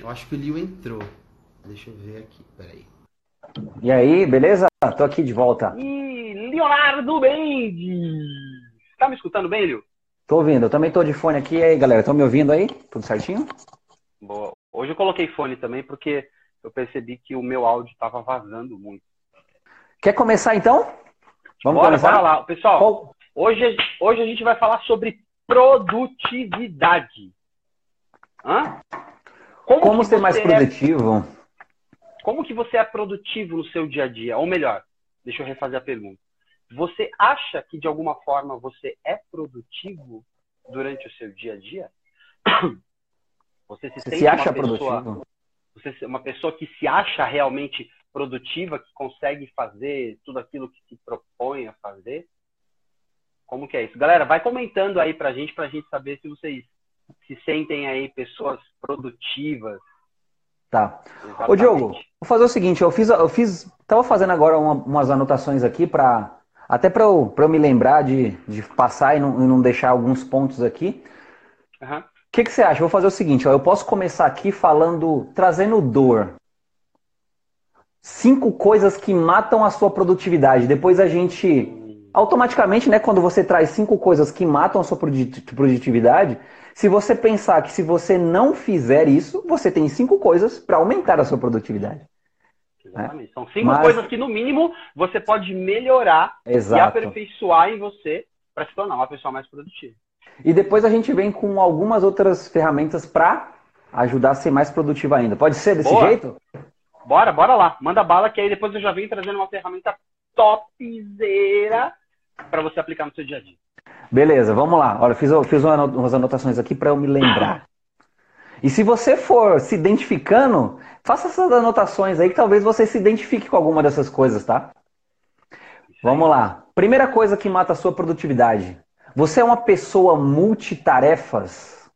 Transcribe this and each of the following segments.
Eu acho que o Liu entrou. Deixa eu ver aqui, peraí. E aí, beleza? Tô aqui de volta. E Leonardo Mendes! Tá me escutando bem, Liu? Tô ouvindo, eu também tô de fone aqui. E aí, galera, estão me ouvindo aí? Tudo certinho? Boa. Hoje eu coloquei fone também porque eu percebi que o meu áudio tava vazando muito. Quer começar então? Vamos bora, começar? Bora lá. Pessoal, Qual... hoje, hoje a gente vai falar sobre produtividade. Hã? Como, Como ser mais é produtivo? É... Como que você é produtivo no seu dia a dia? Ou melhor, deixa eu refazer a pergunta. Você acha que de alguma forma você é produtivo durante o seu dia a dia? Você se, você se acha pessoa, produtivo? Você uma pessoa que se acha realmente produtiva, que consegue fazer tudo aquilo que se propõe a fazer? Como que é isso? Galera, vai comentando aí pra gente, pra gente saber se vocês se sentem aí pessoas produtivas. Tá. Exatamente. Ô, Diogo, vou fazer o seguinte, eu fiz, eu fiz, tava fazendo agora uma, umas anotações aqui para até para eu, eu me lembrar de, de passar e não, e não deixar alguns pontos aqui. O uhum. que, que você acha? Vou fazer o seguinte, ó, eu posso começar aqui falando, trazendo dor. Cinco coisas que matam a sua produtividade. Depois a gente automaticamente, né, quando você traz cinco coisas que matam a sua produtividade, se você pensar que se você não fizer isso, você tem cinco coisas para aumentar a sua produtividade. Exatamente. São cinco Mas... coisas que, no mínimo, você pode melhorar Exato. e aperfeiçoar em você para se tornar uma pessoa mais produtiva. E depois a gente vem com algumas outras ferramentas para ajudar a ser mais produtivo ainda. Pode ser desse Boa. jeito? Bora, bora lá. Manda bala que aí depois eu já venho trazendo uma ferramenta topzera para você aplicar no seu dia a dia. Beleza, vamos lá. Olha, fiz, fiz umas anotações aqui para eu me lembrar. E se você for se identificando, faça essas anotações aí que talvez você se identifique com alguma dessas coisas, tá? Vamos lá. Primeira coisa que mata a sua produtividade. Você é uma pessoa multitarefas.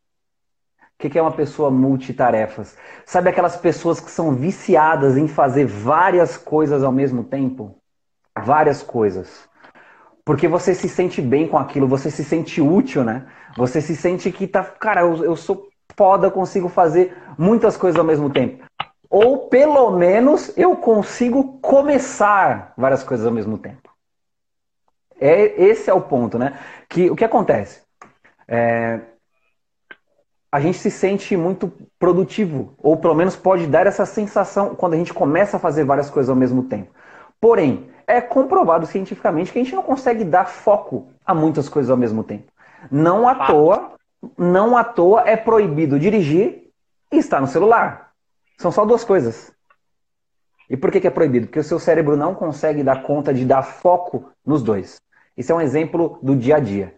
O que é uma pessoa multitarefas? Sabe aquelas pessoas que são viciadas em fazer várias coisas ao mesmo tempo? Várias coisas. Porque você se sente bem com aquilo, você se sente útil, né? Você se sente que tá. Cara, eu, eu sou foda, consigo fazer muitas coisas ao mesmo tempo. Ou pelo menos eu consigo começar várias coisas ao mesmo tempo. É, esse é o ponto, né? Que o que acontece? É, a gente se sente muito produtivo, ou pelo menos pode dar essa sensação quando a gente começa a fazer várias coisas ao mesmo tempo. Porém, é comprovado cientificamente que a gente não consegue dar foco a muitas coisas ao mesmo tempo. Não à toa, não à toa é proibido dirigir e estar no celular. São só duas coisas. E por que, que é proibido? Porque o seu cérebro não consegue dar conta de dar foco nos dois. Isso é um exemplo do dia a dia.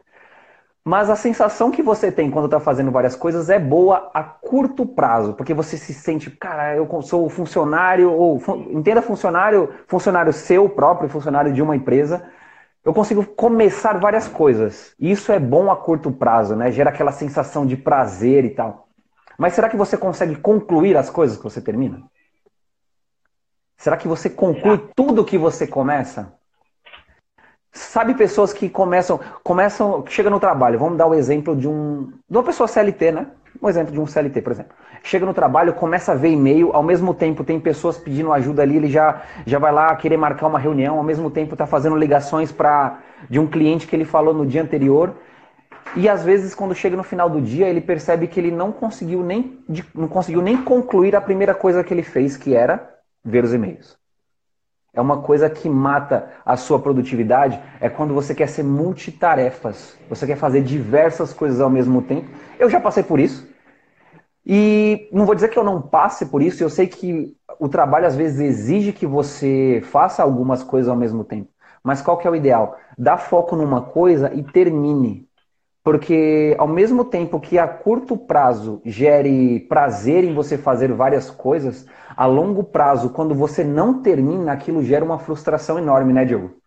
Mas a sensação que você tem quando está fazendo várias coisas é boa a curto prazo, porque você se sente, cara, eu sou funcionário, ou entenda funcionário, funcionário seu próprio, funcionário de uma empresa. Eu consigo começar várias coisas. Isso é bom a curto prazo, né? Gera aquela sensação de prazer e tal. Mas será que você consegue concluir as coisas que você termina? Será que você conclui tudo que você começa? Sabe pessoas que começam, começam, chega no trabalho, vamos dar o exemplo de um, de uma pessoa CLT, né? Um exemplo de um CLT, por exemplo. Chega no trabalho, começa a ver e-mail, ao mesmo tempo tem pessoas pedindo ajuda ali, ele já, já vai lá querer marcar uma reunião, ao mesmo tempo está fazendo ligações para de um cliente que ele falou no dia anterior. E às vezes, quando chega no final do dia, ele percebe que ele não conseguiu nem, não conseguiu nem concluir a primeira coisa que ele fez, que era ver os e-mails. É uma coisa que mata a sua produtividade. É quando você quer ser multitarefas. Você quer fazer diversas coisas ao mesmo tempo. Eu já passei por isso. E não vou dizer que eu não passe por isso. Eu sei que o trabalho às vezes exige que você faça algumas coisas ao mesmo tempo. Mas qual que é o ideal? Dá foco numa coisa e termine. Porque ao mesmo tempo que a curto prazo gere prazer em você fazer várias coisas, a longo prazo, quando você não termina, aquilo gera uma frustração enorme, né, Diogo?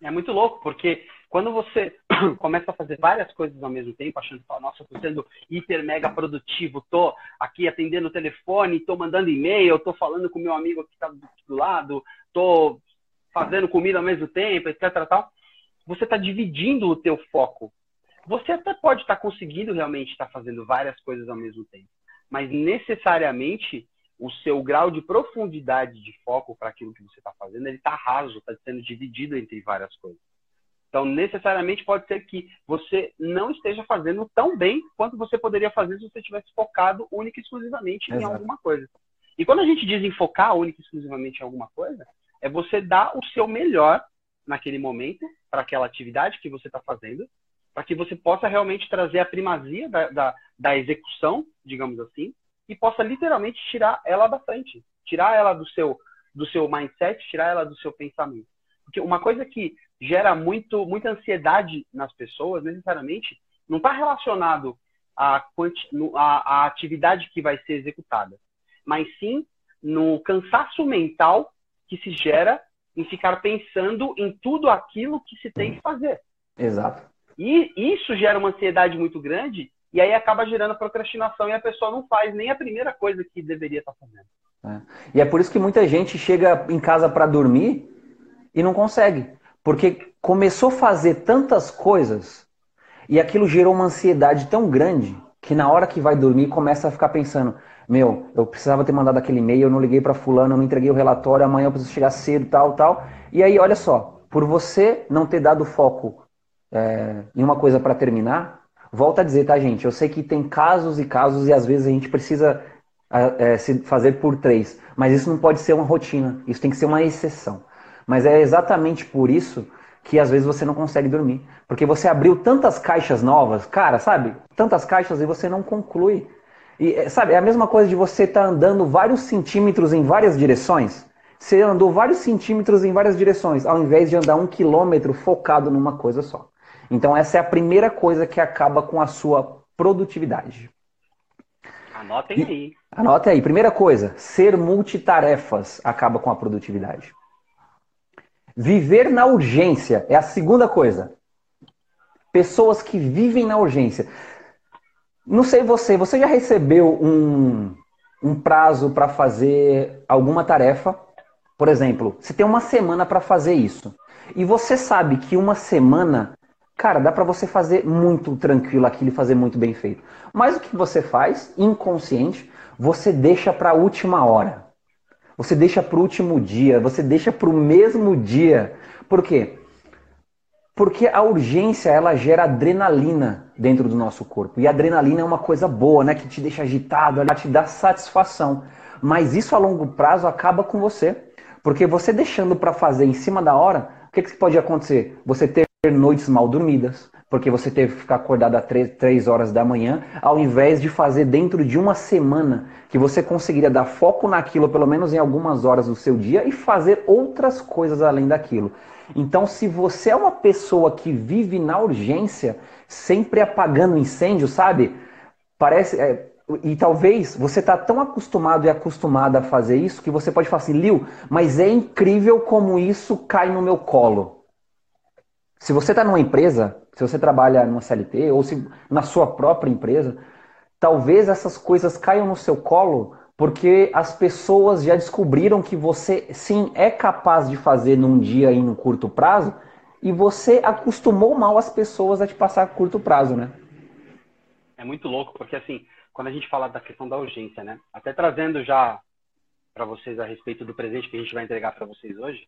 É muito louco, porque quando você começa a fazer várias coisas ao mesmo tempo, achando nossa, tô sendo hiper mega produtivo, tô aqui atendendo o telefone, tô mandando e-mail, tô falando com meu amigo que tá do lado, tô fazendo comida ao mesmo tempo, etc, tal. Você está dividindo o teu foco você até pode estar conseguindo realmente estar fazendo várias coisas ao mesmo tempo. mas necessariamente o seu grau de profundidade de foco para aquilo que você está fazendo, ele está raso, está sendo dividido entre várias coisas. Então, necessariamente pode ser que você não esteja fazendo tão bem quanto você poderia fazer se você tivesse focado única e exclusivamente Exato. em alguma coisa. E quando a gente diz em focar única e exclusivamente em alguma coisa, é você dar o seu melhor naquele momento para aquela atividade que você está fazendo, para que você possa realmente trazer a primazia da, da, da execução, digamos assim, e possa literalmente tirar ela da frente, tirar ela do seu do seu mindset, tirar ela do seu pensamento. Porque uma coisa que gera muito muita ansiedade nas pessoas, necessariamente, não está relacionado à, à, à atividade que vai ser executada, mas sim no cansaço mental que se gera em ficar pensando em tudo aquilo que se tem que fazer. Exato. E isso gera uma ansiedade muito grande e aí acaba gerando procrastinação e a pessoa não faz nem a primeira coisa que deveria estar fazendo. É. E é por isso que muita gente chega em casa para dormir e não consegue. Porque começou a fazer tantas coisas e aquilo gerou uma ansiedade tão grande que na hora que vai dormir começa a ficar pensando: meu, eu precisava ter mandado aquele e-mail, eu não liguei para fulano, eu não entreguei o relatório, amanhã eu preciso chegar cedo, tal, tal. E aí, olha só, por você não ter dado foco é, em uma coisa para terminar, Volto a dizer, tá, gente? Eu sei que tem casos e casos e às vezes a gente precisa é, se fazer por três, mas isso não pode ser uma rotina, isso tem que ser uma exceção. Mas é exatamente por isso que às vezes você não consegue dormir. Porque você abriu tantas caixas novas, cara, sabe? Tantas caixas e você não conclui. E, é, sabe, é a mesma coisa de você estar tá andando vários centímetros em várias direções. Você andou vários centímetros em várias direções, ao invés de andar um quilômetro focado numa coisa só. Então, essa é a primeira coisa que acaba com a sua produtividade. Anotem aí. Anotem aí. Primeira coisa, ser multitarefas acaba com a produtividade. Viver na urgência é a segunda coisa. Pessoas que vivem na urgência. Não sei você, você já recebeu um, um prazo para fazer alguma tarefa? Por exemplo, você tem uma semana para fazer isso. E você sabe que uma semana Cara, dá para você fazer muito tranquilo aquilo e fazer muito bem feito. Mas o que você faz, inconsciente, você deixa para a última hora. Você deixa para o último dia, você deixa para o mesmo dia. Por quê? Porque a urgência ela gera adrenalina dentro do nosso corpo. E adrenalina é uma coisa boa, né? Que te deixa agitado, ela te dá satisfação. Mas isso a longo prazo acaba com você. Porque você deixando para fazer em cima da hora, o que, que pode acontecer? Você ter noites mal dormidas, porque você teve que ficar acordado às 3, horas da manhã, ao invés de fazer dentro de uma semana que você conseguiria dar foco naquilo, pelo menos em algumas horas do seu dia, e fazer outras coisas além daquilo. Então, se você é uma pessoa que vive na urgência, sempre apagando incêndio, sabe? Parece. É, e talvez você está tão acostumado e acostumada a fazer isso que você pode falar assim, Lil, mas é incrível como isso cai no meu colo. Se você está numa empresa, se você trabalha numa CLT ou se na sua própria empresa, talvez essas coisas caiam no seu colo porque as pessoas já descobriram que você sim é capaz de fazer num dia e no curto prazo e você acostumou mal as pessoas a te passar curto prazo, né? É muito louco porque assim, quando a gente fala da questão da urgência, né? Até trazendo já para vocês a respeito do presente que a gente vai entregar para vocês hoje,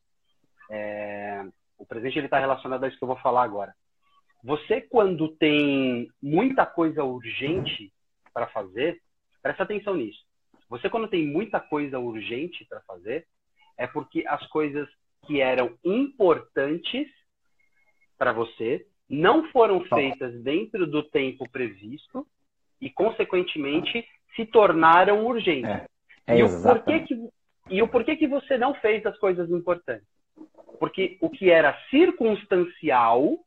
é o presente ele está relacionado a isso que eu vou falar agora. Você quando tem muita coisa urgente para fazer, presta atenção nisso. Você quando tem muita coisa urgente para fazer, é porque as coisas que eram importantes para você não foram feitas dentro do tempo previsto e, consequentemente, se tornaram urgentes. É, é e, o porquê que, e o porquê que você não fez as coisas importantes? Porque o que era circunstancial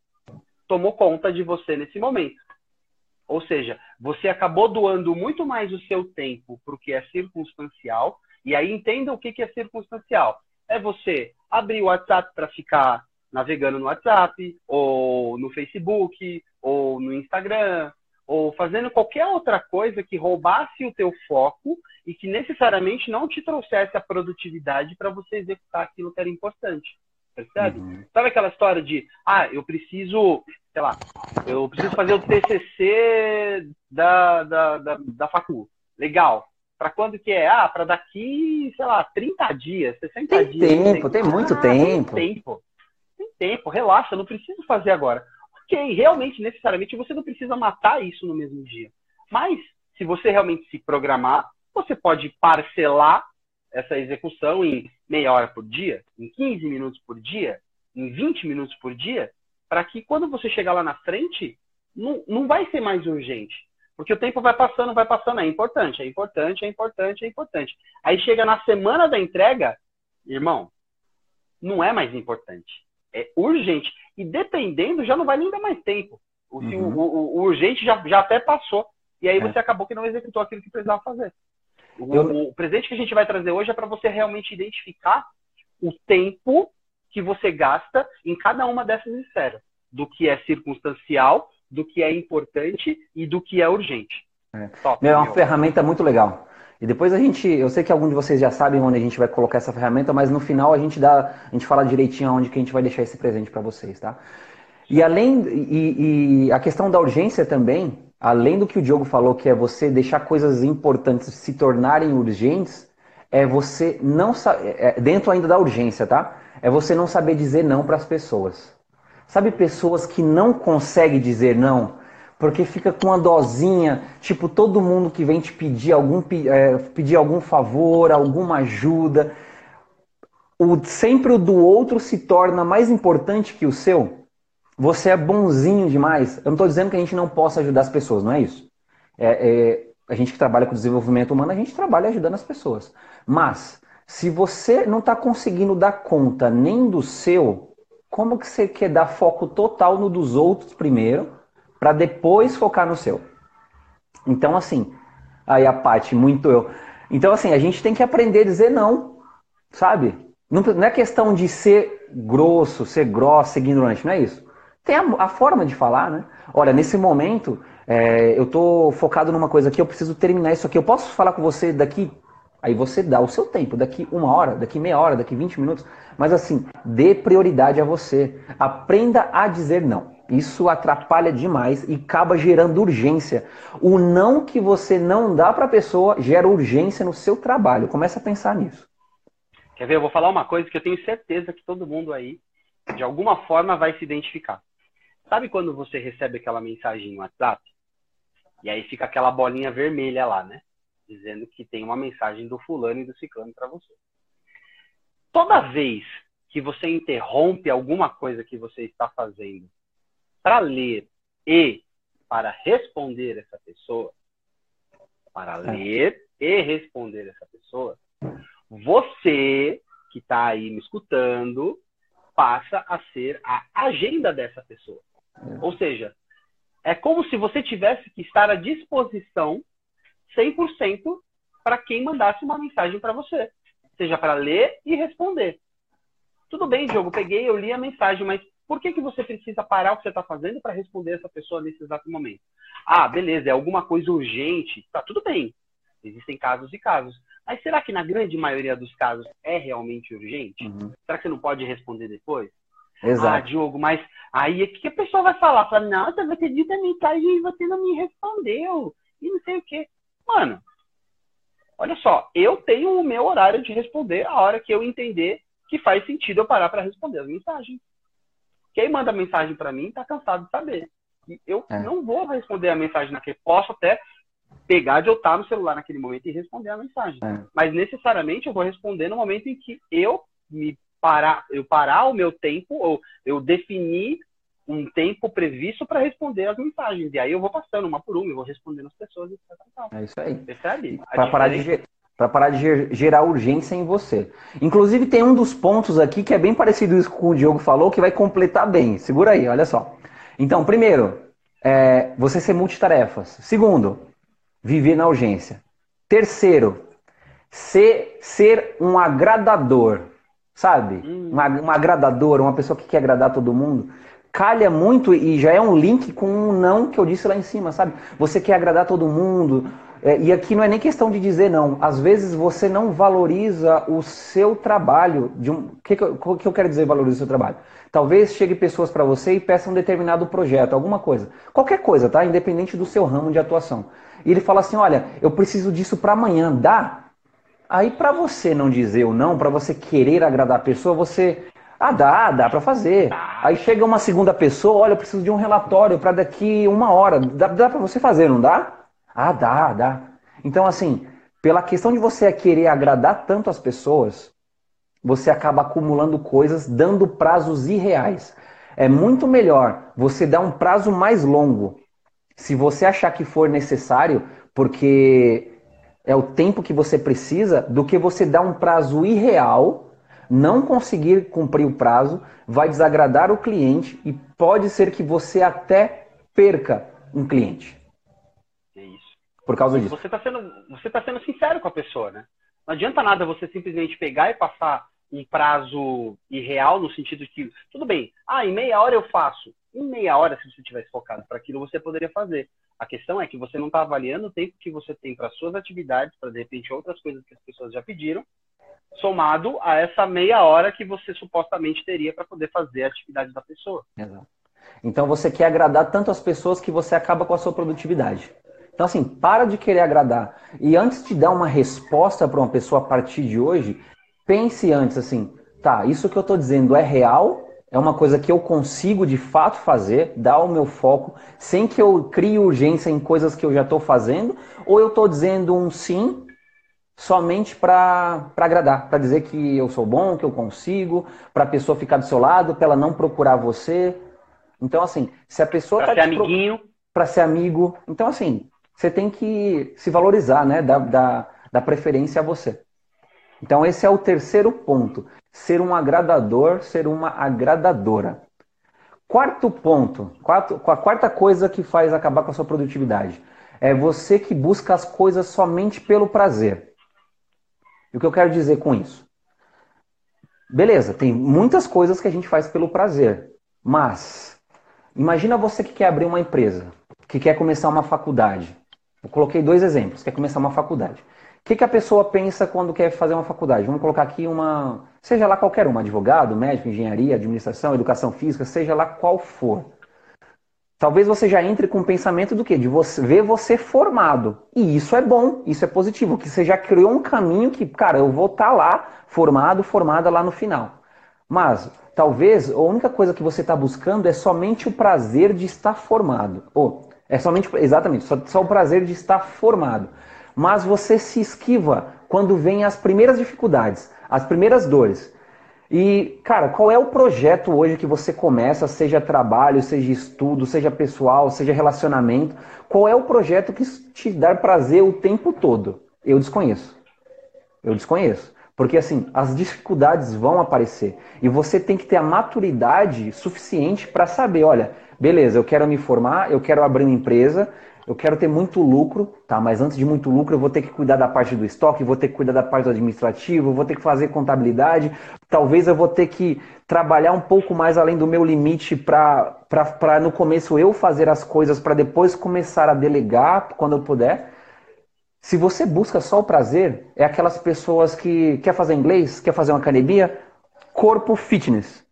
tomou conta de você nesse momento. Ou seja, você acabou doando muito mais o seu tempo para o que é circunstancial. E aí entenda o que, que é circunstancial. É você abrir o WhatsApp para ficar navegando no WhatsApp, ou no Facebook, ou no Instagram, ou fazendo qualquer outra coisa que roubasse o teu foco e que necessariamente não te trouxesse a produtividade para você executar aquilo que era importante. Percebe? Uhum. Sabe aquela história de, ah, eu preciso, sei lá, eu preciso fazer o TCC da, da, da, da facu. Legal. Para quando que é? Ah, para daqui, sei lá, 30 dias, 60 tem dias. Tempo, tem muito ah, tempo. Tem tempo. Tem tempo, relaxa, não preciso fazer agora. Ok, realmente, necessariamente, você não precisa matar isso no mesmo dia. Mas, se você realmente se programar, você pode parcelar essa execução em meia hora por dia, em 15 minutos por dia, em 20 minutos por dia, para que quando você chegar lá na frente, não, não vai ser mais urgente. Porque o tempo vai passando, vai passando. É importante, é importante, é importante, é importante. Aí chega na semana da entrega, irmão, não é mais importante. É urgente. E dependendo, já não vai nem dar mais tempo. O, uhum. o, o, o urgente já, já até passou. E aí é. você acabou que não executou aquilo que precisava fazer. O, Eu... o presente que a gente vai trazer hoje é para você realmente identificar o tempo que você gasta em cada uma dessas esferas. Do que é circunstancial, do que é importante e do que é urgente. É, Top, é uma meu. ferramenta muito legal. E depois a gente, eu sei que alguns de vocês já sabem onde a gente vai colocar essa ferramenta, mas no final a gente dá, a gente fala direitinho onde que a gente vai deixar esse presente para vocês, tá? E além e, e, a questão da urgência também, além do que o Diogo falou, que é você deixar coisas importantes se tornarem urgentes, é você não é, dentro ainda da urgência, tá? É você não saber dizer não para as pessoas. Sabe pessoas que não conseguem dizer não? Porque fica com uma dosinha, tipo, todo mundo que vem te pedir algum, é, pedir algum favor, alguma ajuda. O, sempre o do outro se torna mais importante que o seu. Você é bonzinho demais. Eu não estou dizendo que a gente não possa ajudar as pessoas, não é isso. É, é, a gente que trabalha com desenvolvimento humano, a gente trabalha ajudando as pessoas. Mas, se você não está conseguindo dar conta nem do seu, como que você quer dar foco total no dos outros primeiro, para depois focar no seu? Então, assim, aí a parte muito eu. Então, assim, a gente tem que aprender a dizer não, sabe? Não, não é questão de ser grosso, ser grosso, ser ignorante, não é isso. Tem a, a forma de falar, né? Olha, nesse momento, é, eu tô focado numa coisa aqui, eu preciso terminar isso aqui. Eu posso falar com você daqui Aí você dá o seu tempo, daqui uma hora, daqui meia hora, daqui 20 minutos. Mas assim, dê prioridade a você. Aprenda a dizer não. Isso atrapalha demais e acaba gerando urgência. O não que você não dá para a pessoa gera urgência no seu trabalho. Começa a pensar nisso. Quer ver? Eu vou falar uma coisa que eu tenho certeza que todo mundo aí, de alguma forma, vai se identificar. Sabe quando você recebe aquela mensagem no WhatsApp? E aí fica aquela bolinha vermelha lá, né? dizendo que tem uma mensagem do fulano e do ciclano para você. Toda vez que você interrompe alguma coisa que você está fazendo para ler e para responder essa pessoa, para é. ler e responder essa pessoa, você que está aí me escutando passa a ser a agenda dessa pessoa. É. Ou seja, é como se você tivesse que estar à disposição 100% para quem mandasse uma mensagem para você, seja para ler e responder. Tudo bem, Diogo, peguei, eu li a mensagem, mas por que, que você precisa parar o que você está fazendo para responder essa pessoa nesse exato momento? Ah, beleza, é alguma coisa urgente. Tá, tudo bem. Existem casos e casos. Mas será que na grande maioria dos casos é realmente urgente? Uhum. Será que você não pode responder depois? Exato. Ah, Diogo, mas aí o que a pessoa vai falar? Fala, nossa, você disse a mensagem e você não me respondeu. E não sei o quê. Mano, olha só, eu tenho o meu horário de responder a hora que eu entender que faz sentido eu parar para responder as mensagens. Quem manda mensagem para mim está cansado de saber. E eu é. não vou responder a mensagem naquele. Posso até pegar de eu estar no celular naquele momento e responder a mensagem. É. Mas necessariamente eu vou responder no momento em que eu me parar, eu parar o meu tempo ou eu definir um tempo previsto para responder as mensagens. E aí eu vou passando uma por uma, eu vou respondendo as pessoas, etc. É isso aí. Percebe? Para parar de para parar de gerar urgência em você. Inclusive tem um dos pontos aqui que é bem parecido isso com o Diogo falou, que vai completar bem. Segura aí, olha só. Então, primeiro, é, você ser multitarefas. Segundo, viver na urgência. Terceiro, ser, ser um agradador, sabe? Hum. Um, um agradador, uma pessoa que quer agradar todo mundo calha muito e já é um link com um não que eu disse lá em cima, sabe? Você quer agradar todo mundo, É, e aqui não é nem questão de dizer não. Às vezes você não valoriza o seu trabalho. De um, o que, que, eu, que eu quero dizer valoriza o seu trabalho? Talvez chegue pessoas para você e peçam um determinado projeto, alguma coisa. Qualquer coisa, tá? Independente do seu ramo de atuação. E ele fala assim: olha, eu preciso disso para amanhã, dá? Aí para você não dizer o não, para você querer agradar a pessoa, você ah, dá, dá para fazer. Aí chega uma segunda pessoa, olha, eu preciso de um relatório para daqui uma hora. Dá, dá para você fazer, não dá? Ah, dá, dá. Então, assim, pela questão de você querer agradar tanto as pessoas, você acaba acumulando coisas, dando prazos irreais. É muito melhor você dar um prazo mais longo, se você achar que for necessário, porque é o tempo que você precisa, do que você dar um prazo irreal, não conseguir cumprir o prazo, vai desagradar o cliente e pode ser que você até perca um cliente. Por causa disso. Você está sendo, você tá sendo sincero com a pessoa, né? Não adianta nada você simplesmente pegar e passar um prazo irreal no sentido de que, tudo bem, ah, em meia hora eu faço. Em meia hora, se você tivesse focado para aquilo, você poderia fazer. A questão é que você não está avaliando o tempo que você tem para suas atividades, para de repente outras coisas que as pessoas já pediram, somado a essa meia hora que você supostamente teria para poder fazer a atividade da pessoa. Exato. Então você quer agradar tanto as pessoas que você acaba com a sua produtividade. Então, assim, para de querer agradar. E antes de dar uma resposta para uma pessoa a partir de hoje, pense antes assim: tá, isso que eu estou dizendo é real? É uma coisa que eu consigo de fato fazer, dar o meu foco, sem que eu crie urgência em coisas que eu já estou fazendo? Ou eu estou dizendo um sim somente para agradar, para dizer que eu sou bom, que eu consigo, para a pessoa ficar do seu lado, para ela não procurar você? Então, assim, se a pessoa está. Para ser amiguinho. Para ser amigo. Então, assim, você tem que se valorizar, né? Da, da, da preferência a você. Então, esse é o terceiro ponto. Ser um agradador, ser uma agradadora. Quarto ponto, quarto, a quarta coisa que faz acabar com a sua produtividade é você que busca as coisas somente pelo prazer. E o que eu quero dizer com isso? Beleza, tem muitas coisas que a gente faz pelo prazer, mas imagina você que quer abrir uma empresa, que quer começar uma faculdade, eu coloquei dois exemplos. Quer começar uma faculdade. O que, que a pessoa pensa quando quer fazer uma faculdade? Vamos colocar aqui uma. Seja lá qualquer uma, advogado, médico, engenharia, administração, educação física, seja lá qual for. Talvez você já entre com o pensamento do quê? De você, ver você formado. E isso é bom, isso é positivo, que você já criou um caminho que, cara, eu vou estar tá lá formado, formada lá no final. Mas talvez a única coisa que você está buscando é somente o prazer de estar formado. Ou é somente, exatamente, só, só o prazer de estar formado. Mas você se esquiva quando vem as primeiras dificuldades, as primeiras dores. E, cara, qual é o projeto hoje que você começa, seja trabalho, seja estudo, seja pessoal, seja relacionamento? Qual é o projeto que te dá prazer o tempo todo? Eu desconheço. Eu desconheço. Porque, assim, as dificuldades vão aparecer. E você tem que ter a maturidade suficiente para saber: olha, beleza, eu quero me formar, eu quero abrir uma empresa, eu quero ter muito lucro, tá? Mas antes de muito lucro, eu vou ter que cuidar da parte do estoque, vou ter que cuidar da parte do administrativo, vou ter que fazer contabilidade. Talvez eu vou ter que trabalhar um pouco mais além do meu limite para no começo eu fazer as coisas para depois começar a delegar quando eu puder. Se você busca só o prazer, é aquelas pessoas que quer fazer inglês, quer fazer uma academia, corpo fitness,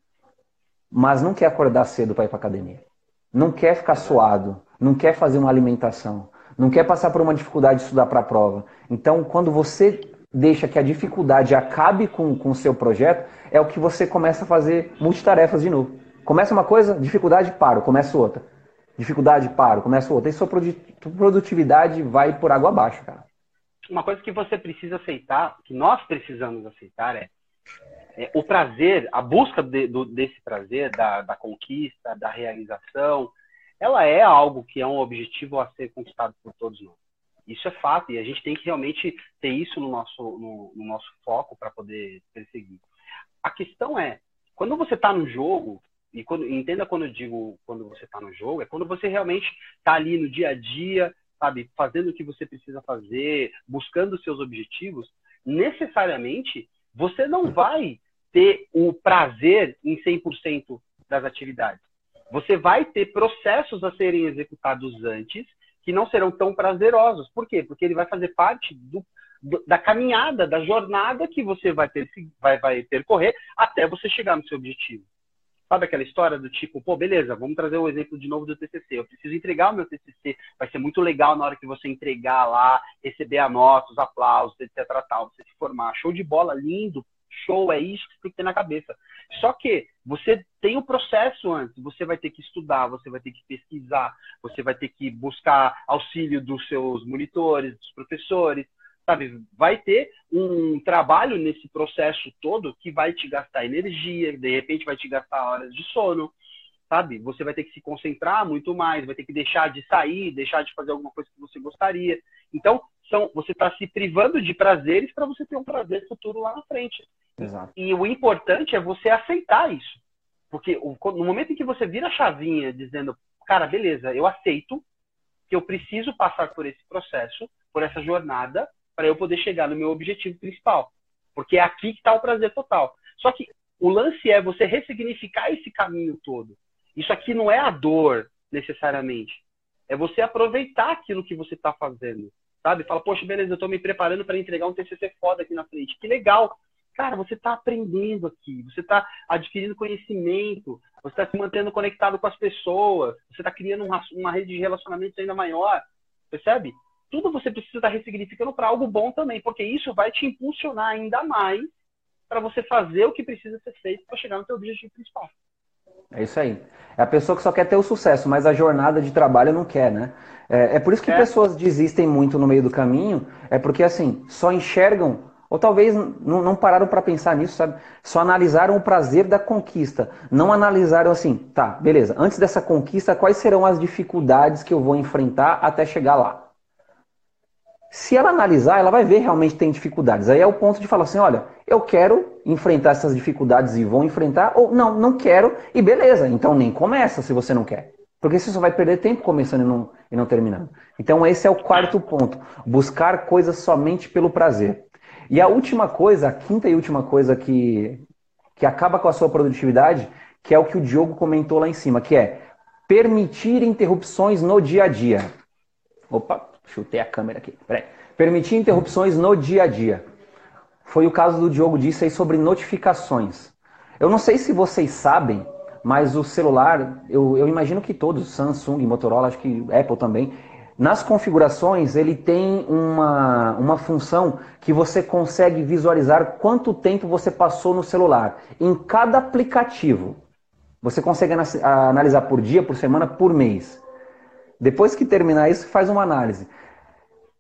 mas não quer acordar cedo para ir para academia não quer ficar suado, não quer fazer uma alimentação, não quer passar por uma dificuldade de estudar para a prova. Então, quando você deixa que a dificuldade acabe com, o seu projeto, é o que você começa a fazer multitarefas de novo. Começa uma coisa, dificuldade, paro, começa outra. Dificuldade, paro, começa outra. E sua produtividade vai por água abaixo, cara. Uma coisa que você precisa aceitar, que nós precisamos aceitar é é, o prazer, a busca de, do, desse prazer, da, da, conquista, da realização, ela é algo que é um objetivo a ser conquistado por todos nós. Isso é fato, e a gente tem que realmente ter isso no nosso, no, no nosso foco para poder perseguir. A questão é, quando você está no jogo, e quando, entenda quando eu digo quando você está no jogo, é quando você realmente está ali no dia a dia, sabe, fazendo o que você precisa fazer, buscando os seus objetivos, necessariamente você não vai ter o prazer em 100% das atividades. Você vai ter processos a serem executados antes, que não serão tão prazerosos. Por quê? Porque ele vai fazer parte do, do, da caminhada, da jornada que você vai, ter, vai, vai percorrer até você chegar no seu objetivo. Sabe aquela história do tipo, pô, beleza, vamos trazer o exemplo de novo do TCC. Eu preciso entregar o meu TCC. Vai ser muito legal na hora que você entregar lá, receber a nota, os aplausos, etc. Tal, você se formar. Show de bola, lindo, show, é isso que você tem que ter na cabeça. Só que você tem o processo antes. Você vai ter que estudar, você vai ter que pesquisar, você vai ter que buscar auxílio dos seus monitores, dos professores sabe? Vai ter um trabalho nesse processo todo que vai te gastar energia, de repente vai te gastar horas de sono, sabe? Você vai ter que se concentrar muito mais, vai ter que deixar de sair, deixar de fazer alguma coisa que você gostaria. Então, são, você está se privando de prazeres para você ter um prazer futuro lá na frente. Exato. E o importante é você aceitar isso. Porque no momento em que você vira a chavinha dizendo, cara, beleza, eu aceito que eu preciso passar por esse processo, por essa jornada, para eu poder chegar no meu objetivo principal. Porque é aqui que está o prazer total. Só que o lance é você ressignificar esse caminho todo. Isso aqui não é a dor, necessariamente. É você aproveitar aquilo que você está fazendo. Sabe? Fala, poxa, beleza, eu estou me preparando para entregar um TCC foda aqui na frente. Que legal. Cara, você está aprendendo aqui, você está adquirindo conhecimento, você está se mantendo conectado com as pessoas, você está criando uma, uma rede de relacionamentos ainda maior. Percebe? tudo você precisa estar ressignificando para algo bom também, porque isso vai te impulsionar ainda mais para você fazer o que precisa ser feito para chegar no seu objetivo principal. É isso aí. É a pessoa que só quer ter o sucesso, mas a jornada de trabalho não quer, né? É, é por isso que é. pessoas desistem muito no meio do caminho, é porque assim, só enxergam, ou talvez não, não pararam para pensar nisso, sabe? Só analisaram o prazer da conquista. Não analisaram assim, tá, beleza, antes dessa conquista, quais serão as dificuldades que eu vou enfrentar até chegar lá? Se ela analisar, ela vai ver realmente tem dificuldades. Aí é o ponto de falar assim, olha, eu quero enfrentar essas dificuldades e vou enfrentar, ou não, não quero, e beleza, então nem começa se você não quer. Porque você só vai perder tempo começando e não, e não terminando. Então esse é o quarto ponto. Buscar coisas somente pelo prazer. E a última coisa, a quinta e última coisa que, que acaba com a sua produtividade, que é o que o Diogo comentou lá em cima, que é permitir interrupções no dia a dia. Opa, Chutei a câmera aqui. Peraí. Permitir interrupções no dia a dia. Foi o caso do Diogo disse aí sobre notificações. Eu não sei se vocês sabem, mas o celular, eu, eu imagino que todos, Samsung, Motorola, acho que Apple também, nas configurações ele tem uma, uma função que você consegue visualizar quanto tempo você passou no celular em cada aplicativo. Você consegue analisar por dia, por semana, por mês. Depois que terminar isso, faz uma análise.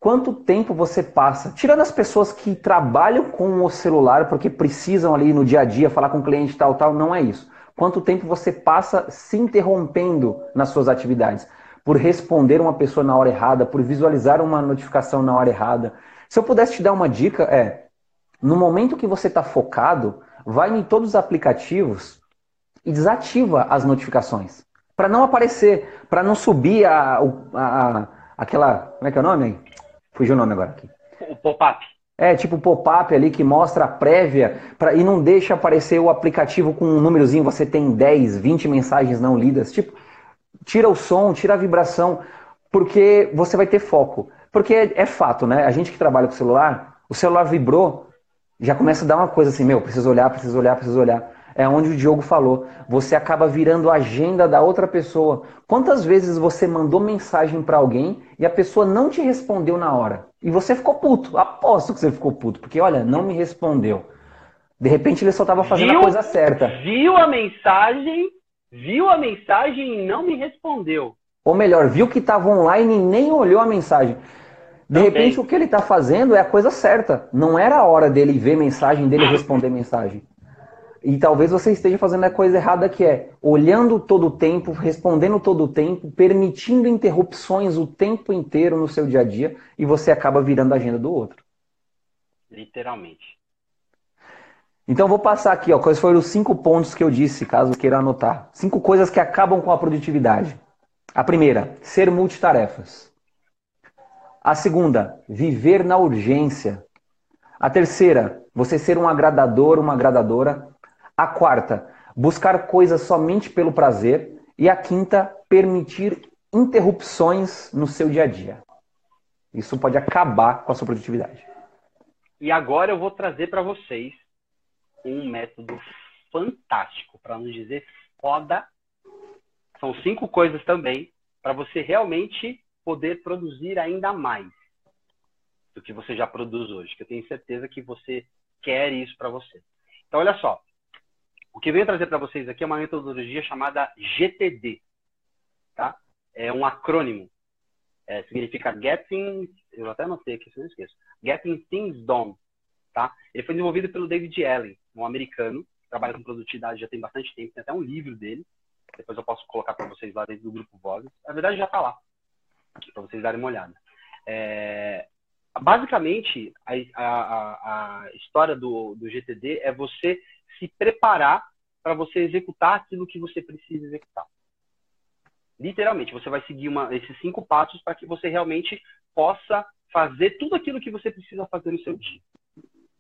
Quanto tempo você passa, tirando as pessoas que trabalham com o celular porque precisam ali no dia a dia falar com o cliente tal, tal, não é isso. Quanto tempo você passa se interrompendo nas suas atividades? Por responder uma pessoa na hora errada, por visualizar uma notificação na hora errada. Se eu pudesse te dar uma dica, é: no momento que você está focado, vai em todos os aplicativos e desativa as notificações para não aparecer, para não subir a, a, a, aquela. Como é que é o nome? Fugiu o nome agora aqui. O pop-up. É, tipo o pop-up ali que mostra a prévia pra, e não deixa aparecer o aplicativo com um númerozinho, você tem 10, 20 mensagens não lidas. Tipo, tira o som, tira a vibração, porque você vai ter foco. Porque é, é fato, né? A gente que trabalha com celular, o celular vibrou, já começa a dar uma coisa assim, meu, preciso olhar, preciso olhar, preciso olhar é onde o Diogo falou. Você acaba virando a agenda da outra pessoa. Quantas vezes você mandou mensagem para alguém e a pessoa não te respondeu na hora? E você ficou puto. Aposto que você ficou puto, porque olha, não me respondeu. De repente ele só estava fazendo viu, a coisa certa. Viu a mensagem, viu a mensagem e não me respondeu. Ou melhor, viu que estava online e nem olhou a mensagem. De repente, o que ele está fazendo é a coisa certa. Não era a hora dele ver mensagem, dele responder mensagem. E talvez você esteja fazendo a coisa errada que é olhando todo o tempo, respondendo todo o tempo, permitindo interrupções o tempo inteiro no seu dia a dia e você acaba virando a agenda do outro. Literalmente. Então vou passar aqui, ó, quais foram os cinco pontos que eu disse, caso queira anotar. Cinco coisas que acabam com a produtividade. A primeira, ser multitarefas. A segunda, viver na urgência. A terceira, você ser um agradador, uma agradadora. A quarta, buscar coisas somente pelo prazer. E a quinta, permitir interrupções no seu dia a dia. Isso pode acabar com a sua produtividade. E agora eu vou trazer para vocês um método fantástico, para não dizer foda. São cinco coisas também para você realmente poder produzir ainda mais do que você já produz hoje, que eu tenho certeza que você quer isso para você. Então, olha só. O que eu venho trazer para vocês aqui é uma metodologia chamada GTD. Tá? É um acrônimo. É, significa Getting, eu até anotei aqui, se não esqueço. Getting Things Done. Tá? Ele foi desenvolvido pelo David Allen, um americano, que trabalha com produtividade já tem bastante tempo, tem até um livro dele. Depois eu posso colocar para vocês lá dentro do grupo Vozes. Na verdade, já está lá, para vocês darem uma olhada. É, basicamente, a, a, a história do, do GTD é você se preparar para você executar aquilo que você precisa executar. Literalmente, você vai seguir uma, esses cinco passos para que você realmente possa fazer tudo aquilo que você precisa fazer no seu dia.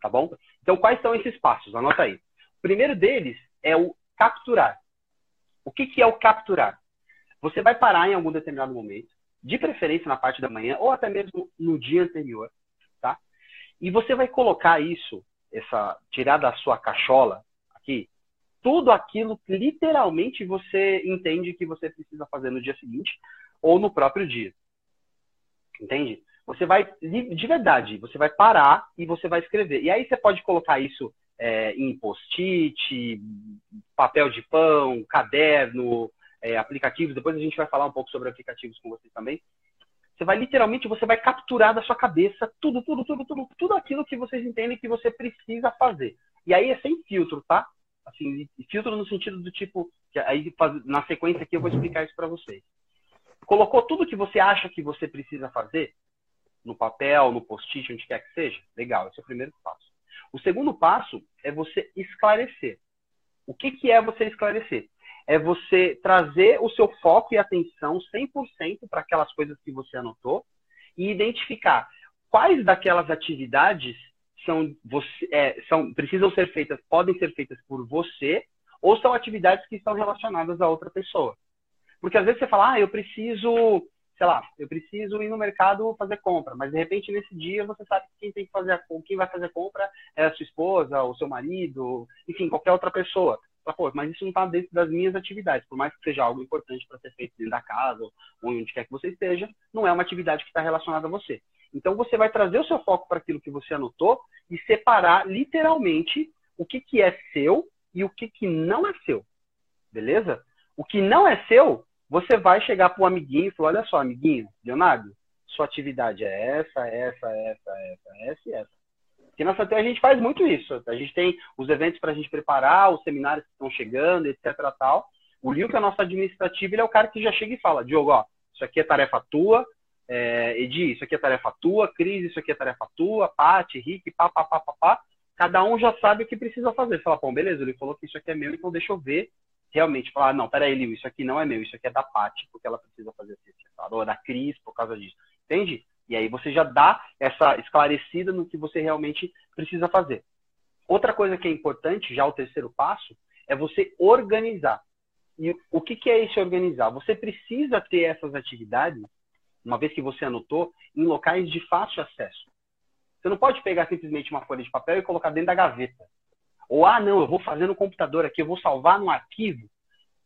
Tá bom? Então, quais são esses passos? Anota aí. O primeiro deles é o capturar. O que, que é o capturar? Você vai parar em algum determinado momento, de preferência na parte da manhã ou até mesmo no dia anterior, tá? E você vai colocar isso, essa tirar da sua cachola aqui, tudo aquilo que literalmente você entende que você precisa fazer no dia seguinte ou no próprio dia. Entende? Você vai, de verdade, você vai parar e você vai escrever. E aí você pode colocar isso é, em post-it, papel de pão, caderno, é, aplicativos. Depois a gente vai falar um pouco sobre aplicativos com vocês também. Você vai literalmente, você vai capturar da sua cabeça tudo, tudo, tudo, tudo, tudo aquilo que vocês entendem que você precisa fazer. E aí é sem filtro, tá? Assim, filtro no sentido do tipo, aí na sequência aqui eu vou explicar isso para vocês. Colocou tudo que você acha que você precisa fazer no papel, no post-it, onde quer que seja? Legal, esse é o primeiro passo. O segundo passo é você esclarecer. O que, que é você esclarecer? É você trazer o seu foco e atenção 100% para aquelas coisas que você anotou e identificar quais daquelas atividades são, você, é, são precisam ser feitas, podem ser feitas por você ou são atividades que estão relacionadas a outra pessoa. Porque às vezes você fala, ah, eu preciso sei lá, eu preciso ir no mercado fazer compra, mas de repente nesse dia você sabe que quem tem que fazer a, quem vai fazer a compra é a sua esposa, o seu marido, enfim, qualquer outra pessoa. Pô, mas isso não está dentro das minhas atividades, por mais que seja algo importante para ser feito dentro da casa ou onde quer que você esteja, não é uma atividade que está relacionada a você. Então você vai trazer o seu foco para aquilo que você anotou e separar literalmente o que, que é seu e o que, que não é seu. Beleza? O que não é seu, você vai chegar para um amiguinho e falar, olha só, amiguinho, Leonardo, sua atividade é essa, essa, essa, essa, essa e essa. Porque na Santé a gente faz muito isso. A gente tem os eventos para a gente preparar, os seminários que estão chegando, etc. Tal. O Lio, que é nosso administrativo, ele é o cara que já chega e fala, Diogo, ó, isso aqui é tarefa tua, é, Edi, isso aqui é tarefa tua, Cris, isso aqui é tarefa tua, Pati, Rick, pá, pá, pá, pá, pá. Cada um já sabe o que precisa fazer. Fala, bom, beleza, ele falou que isso aqui é meu, então deixa eu ver realmente falar, não, peraí, Liu, isso aqui não é meu, isso aqui é da Paty, porque ela precisa fazer esse ou é da Cris por causa disso. Entende? E aí você já dá essa esclarecida no que você realmente precisa fazer. Outra coisa que é importante, já o terceiro passo, é você organizar. E o que, que é esse organizar? Você precisa ter essas atividades, uma vez que você anotou, em locais de fácil acesso. Você não pode pegar simplesmente uma folha de papel e colocar dentro da gaveta. Ou, ah, não, eu vou fazer no computador aqui, eu vou salvar no arquivo,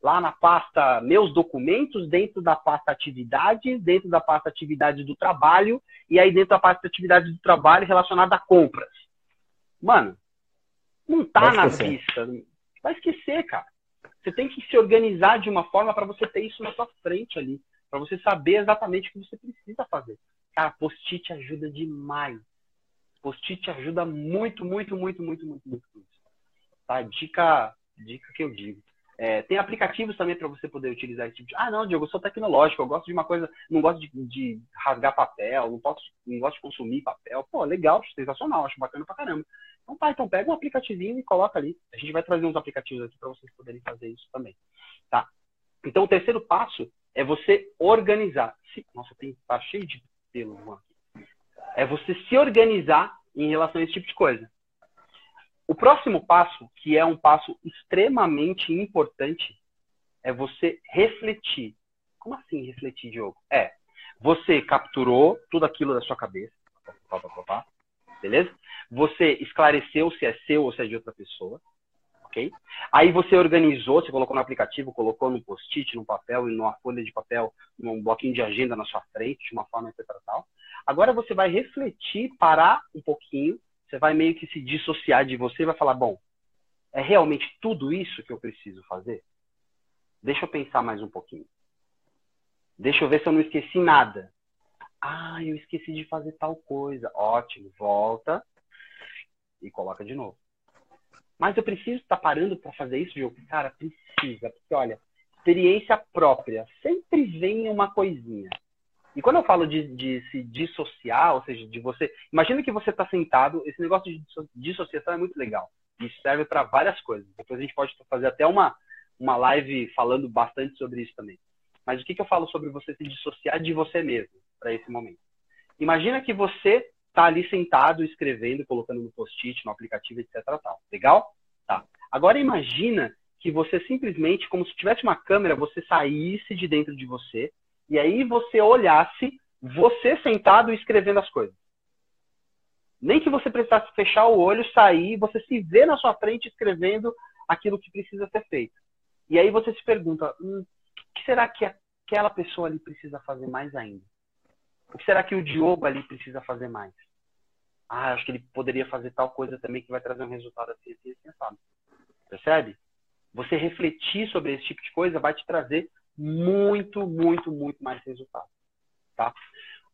lá na pasta meus documentos, dentro da pasta atividades, dentro da pasta atividades do trabalho, e aí dentro da pasta atividades do trabalho relacionada a compras. Mano, não tá na vista. Vai esquecer, cara. Você tem que se organizar de uma forma para você ter isso na sua frente ali. para você saber exatamente o que você precisa fazer. Cara, post-it ajuda demais. Post-it ajuda muito, muito, muito, muito, muito, muito. Tá? Dica, dica que eu digo. É, tem aplicativos também para você poder utilizar esse tipo de. Ah, não, Diogo, eu sou tecnológico, eu gosto de uma coisa, não gosto de, de rasgar papel, não, posso, não gosto de consumir papel. Pô, legal, sensacional, acho bacana pra caramba. Então tá, então pega um aplicativinho e coloca ali. A gente vai trazer uns aplicativos aqui para vocês poderem fazer isso também. Tá? Então o terceiro passo é você organizar. Nossa, tem, tá cheio de pelo aqui. É você se organizar em relação a esse tipo de coisa. O próximo passo, que é um passo extremamente importante, é você refletir Como assim refletir, Diogo? É, você capturou tudo aquilo da sua cabeça, beleza? Você esclareceu se é seu ou se é de outra pessoa, ok? Aí você organizou, você colocou no aplicativo, colocou no post-it, no papel, numa folha de papel, num bloquinho de agenda na sua frente, de uma forma etc. Tal. Agora você vai refletir, parar um pouquinho, você vai meio que se dissociar de você e vai falar, bom, é realmente tudo isso que eu preciso fazer? Deixa eu pensar mais um pouquinho. Deixa eu ver se eu não esqueci nada. Ah, eu esqueci de fazer tal coisa. Ótimo, volta e coloca de novo. Mas eu preciso estar parando para fazer isso, Diogo? Cara, precisa. Porque, olha, experiência própria. Sempre vem uma coisinha. E quando eu falo de, de se dissociar, ou seja, de você. Imagina que você está sentado. Esse negócio de dissociação é muito legal. E serve para várias coisas. Depois a gente pode fazer até uma, uma live falando bastante sobre isso também. Mas o que, que eu falo sobre você se dissociar de você mesmo para esse momento? Imagina que você está ali sentado, escrevendo, colocando no post-it, no aplicativo, etc. Tal. Legal? Tá. Agora imagina que você simplesmente, como se tivesse uma câmera, você saísse de dentro de você e aí você olhasse você sentado escrevendo as coisas. Nem que você precisasse fechar o olho, sair, você se vê na sua frente escrevendo aquilo que precisa ser feito. E aí você se pergunta, hum, o que será que aquela pessoa ali precisa fazer mais ainda? O que será que o Diogo ali precisa fazer mais? Ah, acho que ele poderia fazer tal coisa também que vai trazer um resultado assim, assim, assim, sabe? Percebe? Você refletir sobre esse tipo de coisa vai te trazer muito, muito, muito mais resultado. Tá?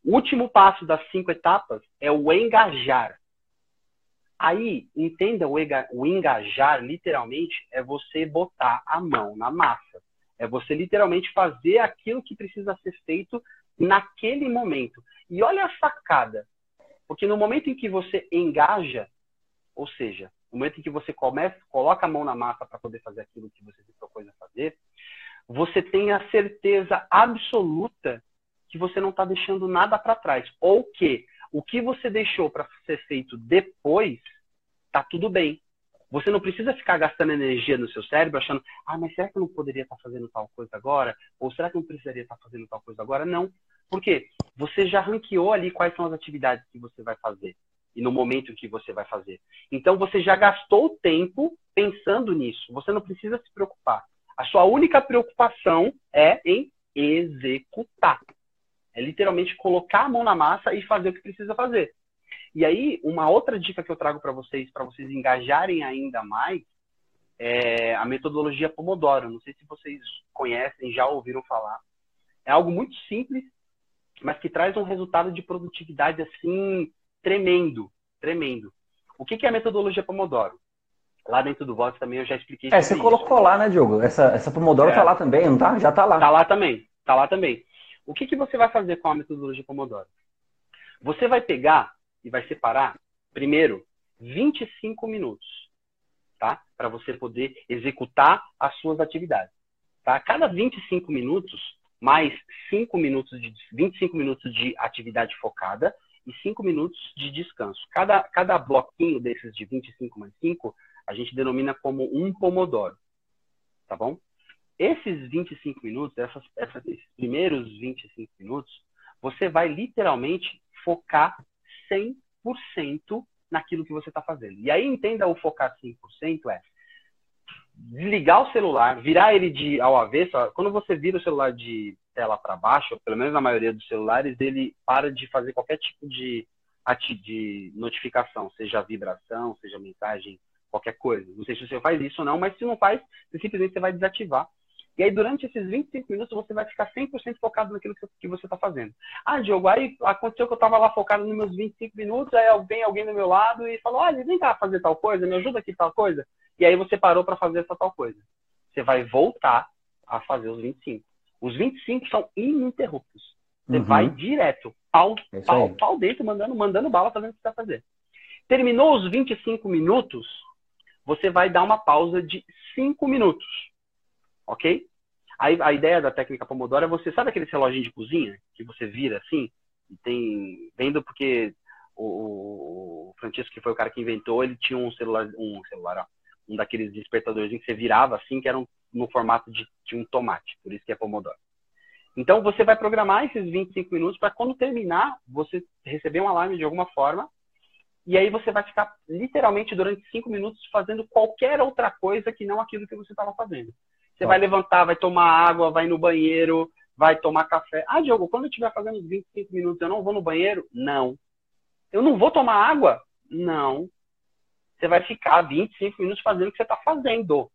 O último passo das cinco etapas é o engajar. Aí, entenda o, engajar, literalmente, é você botar a mão na massa. É você literalmente fazer aquilo que precisa ser feito naquele momento. E olha a sacada. Porque no momento em que você engaja, ou seja, no momento em que você começa, coloca a mão na massa para poder fazer aquilo que você se propôs a fazer, você tem a certeza absoluta que você não está deixando nada para trás. Ou que o que você deixou para ser feito depois, está tudo bem. Você não precisa ficar gastando energia no seu cérebro achando, ah, mas será que eu não poderia estar tá fazendo tal coisa agora? Ou será que eu não precisaria estar tá fazendo tal coisa agora? Não. Por quê? Você já ranqueou ali quais são as atividades que você vai fazer e no momento que você vai fazer. Então você já gastou tempo pensando nisso. Você não precisa se preocupar. A sua única preocupação é em executar. É literalmente colocar a mão na massa e fazer o que precisa fazer. E aí, uma outra dica que eu trago para vocês, para vocês engajarem ainda mais, é a metodologia Pomodoro. Não sei se vocês conhecem, já ouviram falar. É algo muito simples mas que traz um resultado de produtividade assim tremendo, tremendo. O que, é a metodologia Pomodoro? Lá dentro do Vox também eu já expliquei. É, você isso. colocou lá, né, Diogo? Essa, essa Pomodoro é. tá lá também, não tá? Já tá lá. Tá lá também, tá lá também. O que, que você vai fazer com a metodologia Pomodoro? Você vai pegar e vai separar, primeiro, 25 minutos, tá? Para você poder executar as suas atividades. Tá? Cada 25 minutos, mais 5 minutos de 25 minutos de atividade focada e 5 minutos de descanso. Cada, cada bloquinho desses de 25 mais 5, a gente denomina como um pomodoro. Tá bom? Esses 25 minutos, essas, essas, esses primeiros 25 minutos, você vai literalmente focar 100% naquilo que você está fazendo. E aí entenda o focar 100% é desligar o celular, virar ele de ao avesso. Quando você vira o celular de tela para baixo, pelo menos na maioria dos celulares, ele para de fazer qualquer tipo de, de notificação, seja vibração, seja mensagem, qualquer coisa. Não sei se você faz isso ou não, mas se não faz, simplesmente você vai desativar. E aí, durante esses 25 minutos, você vai ficar 100% focado naquilo que você está fazendo. Ah, Diogo, aí aconteceu que eu estava lá focado nos meus 25 minutos, aí vem alguém do meu lado e falou, olha, vem cá fazer tal coisa, me ajuda aqui tal coisa. E aí você parou para fazer essa tal coisa. Você vai voltar a fazer os 25. Os 25 são ininterruptos. Você uhum. vai direto, pau, é pau, pau dentro, mandando, mandando bala, fazendo o que você vai fazer. Terminou os 25 minutos, você vai dar uma pausa de 5 minutos. Ok? A, a ideia da técnica Pomodoro é você, sabe aquele reloginho de cozinha que você vira assim? E tem. Vendo porque o, o, Francisco, que foi o cara que inventou, ele tinha um celular, um celular, ó, um daqueles despertadores que você virava assim, que era um, no formato de, de um tomate, por isso que é Pomodoro. Então, você vai programar esses 25 minutos para quando terminar, você receber um alarme de alguma forma. E aí você vai ficar literalmente durante 5 minutos fazendo qualquer outra coisa que não aquilo que você estava fazendo. Você vai levantar, vai tomar água, vai no banheiro, vai tomar café. Ah, Diogo, quando eu estiver fazendo os 25 minutos, eu não vou no banheiro? Não. Eu não vou tomar água? Não. Você vai ficar 25 minutos fazendo o que você está fazendo.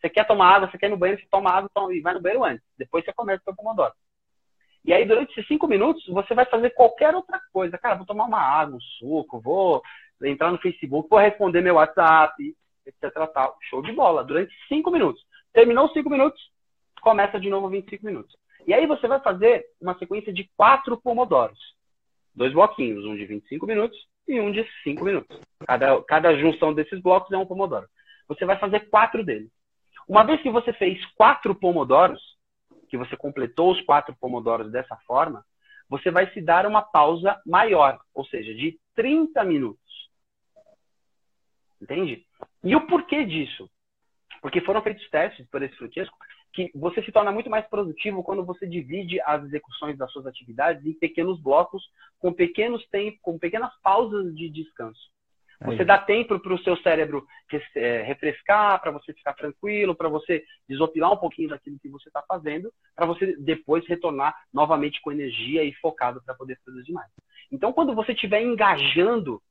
Você quer tomar água, você quer ir no banheiro, você toma água toma, e vai no banheiro antes. Depois você começa o seu pomodoro. E aí, durante esses cinco minutos, você vai fazer qualquer outra coisa. Cara, vou tomar uma água, um suco, vou entrar no Facebook, vou responder meu WhatsApp, etc. Tal. Show de bola. Durante cinco minutos. Terminou os cinco minutos, começa de novo 25 minutos. E aí você vai fazer uma sequência de quatro pomodoros. Dois bloquinhos, um de 25 minutos e um de 5 minutos. Cada, cada junção desses blocos é um pomodoro. Você vai fazer quatro deles. Uma vez que você fez quatro pomodoros, que você completou os quatro pomodoros dessa forma, você vai se dar uma pausa maior, ou seja, de 30 minutos. Entende? E o porquê disso? Porque foram feitos testes por esse Francesco que você se torna muito mais produtivo quando você divide as execuções das suas atividades em pequenos blocos, com pequenos tempos, com pequenas pausas de descanso. Você dá tempo para o seu cérebro é, refrescar, para você ficar tranquilo, para você desopilar um pouquinho daquilo que você está fazendo, para você depois retornar novamente com energia e focado para poder produzir mais. Então, quando você estiver engajando,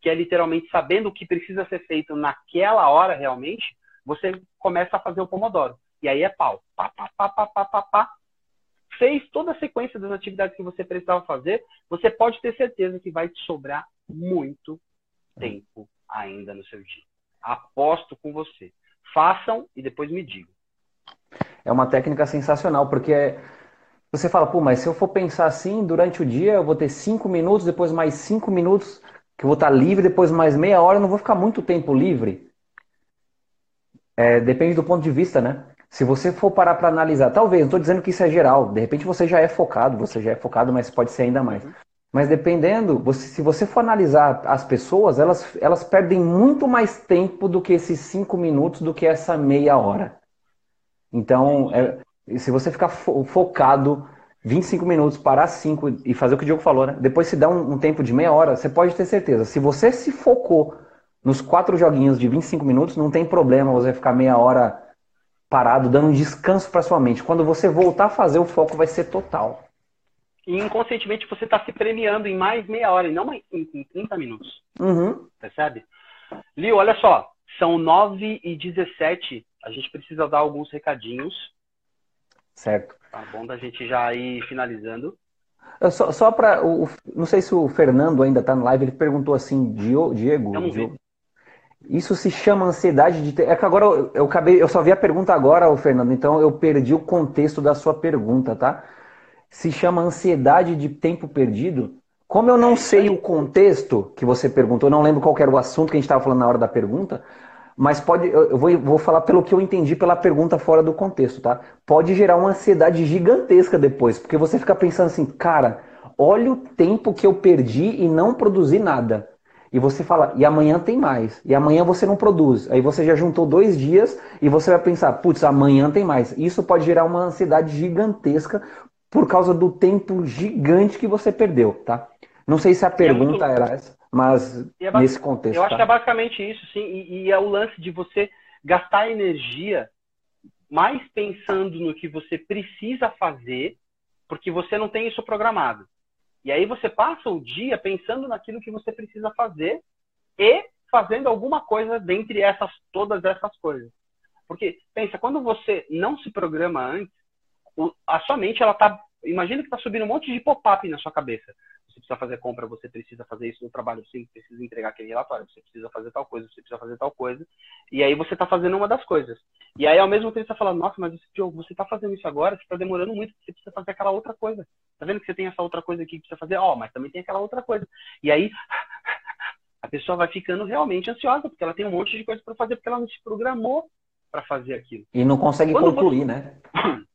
que é literalmente sabendo o que precisa ser feito naquela hora realmente, você começa a fazer o pomodoro. E aí é pau. Pá, pá, pá, pá, pá, pá, pá. Fez toda a sequência das atividades que você precisava fazer, você pode ter certeza que vai te sobrar muito tempo ainda no seu dia. Aposto com você. Façam e depois me digam. É uma técnica sensacional, porque você fala, pô, mas se eu for pensar assim, durante o dia eu vou ter cinco minutos, depois mais cinco minutos que eu vou estar livre, depois mais meia hora, eu não vou ficar muito tempo livre. É, depende do ponto de vista, né? Se você for parar para analisar, talvez, não estou dizendo que isso é geral, de repente você já é focado, você já é focado, mas pode ser ainda mais. Mas dependendo, você, se você for analisar as pessoas, elas, elas perdem muito mais tempo do que esses cinco minutos, do que essa meia hora. Então, é, se você ficar fo focado 25 minutos, parar 5 e fazer o que o Diogo falou, né? Depois se dá um, um, tempo de meia hora, você pode ter certeza. Se você se focou nos quatro joguinhos de 25 minutos, não tem problema você ficar meia hora parado, dando um descanso para sua mente. Quando você voltar a fazer, o foco vai ser total. E inconscientemente você está se premiando em mais meia hora, e não em, em 30 minutos. Uhum. Percebe? Lio, olha só. São 9 e 17. A gente precisa dar alguns recadinhos. Certo. Tá bom da gente já ir finalizando. Só, só para. Não sei se o Fernando ainda está no live, ele perguntou assim, Diego. Diego isso se chama ansiedade de. É que agora eu, eu, acabei, eu só vi a pergunta agora, o Fernando, então eu perdi o contexto da sua pergunta, tá? Se chama ansiedade de tempo perdido. Como eu não sei o contexto que você perguntou, não lembro qual era o assunto que a gente estava falando na hora da pergunta, mas pode, eu vou, vou falar pelo que eu entendi pela pergunta fora do contexto, tá? Pode gerar uma ansiedade gigantesca depois, porque você fica pensando assim, cara, olha o tempo que eu perdi e não produzi nada. E você fala, e amanhã tem mais. E amanhã você não produz. Aí você já juntou dois dias e você vai pensar, putz, amanhã tem mais. Isso pode gerar uma ansiedade gigantesca, por causa do tempo gigante que você perdeu, tá? Não sei se a pergunta é muito... era essa, mas é nesse contexto. Eu acho tá? que é basicamente isso, sim. E, e, é o lance de você gastar energia mais pensando no que você precisa fazer, porque você não tem isso programado. E aí você passa o dia pensando naquilo que você precisa fazer e fazendo alguma coisa dentre essas todas essas coisas. Porque pensa, quando você não se programa antes, a sua mente, ela tá. Imagina que tá subindo um monte de pop-up na sua cabeça. Você precisa fazer compra, você precisa fazer isso no trabalho, você precisa entregar aquele relatório, você precisa fazer tal coisa, você precisa fazer tal coisa. E aí você tá fazendo uma das coisas. E aí, ao mesmo tempo, você tá falando, nossa, mas você tá fazendo isso agora, você tá demorando muito, você precisa fazer aquela outra coisa. Tá vendo que você tem essa outra coisa aqui que precisa fazer? Ó, oh, mas também tem aquela outra coisa. E aí, a pessoa vai ficando realmente ansiosa, porque ela tem um monte de coisa para fazer, porque ela não se programou para fazer aquilo. E não consegue Quando concluir, você... né?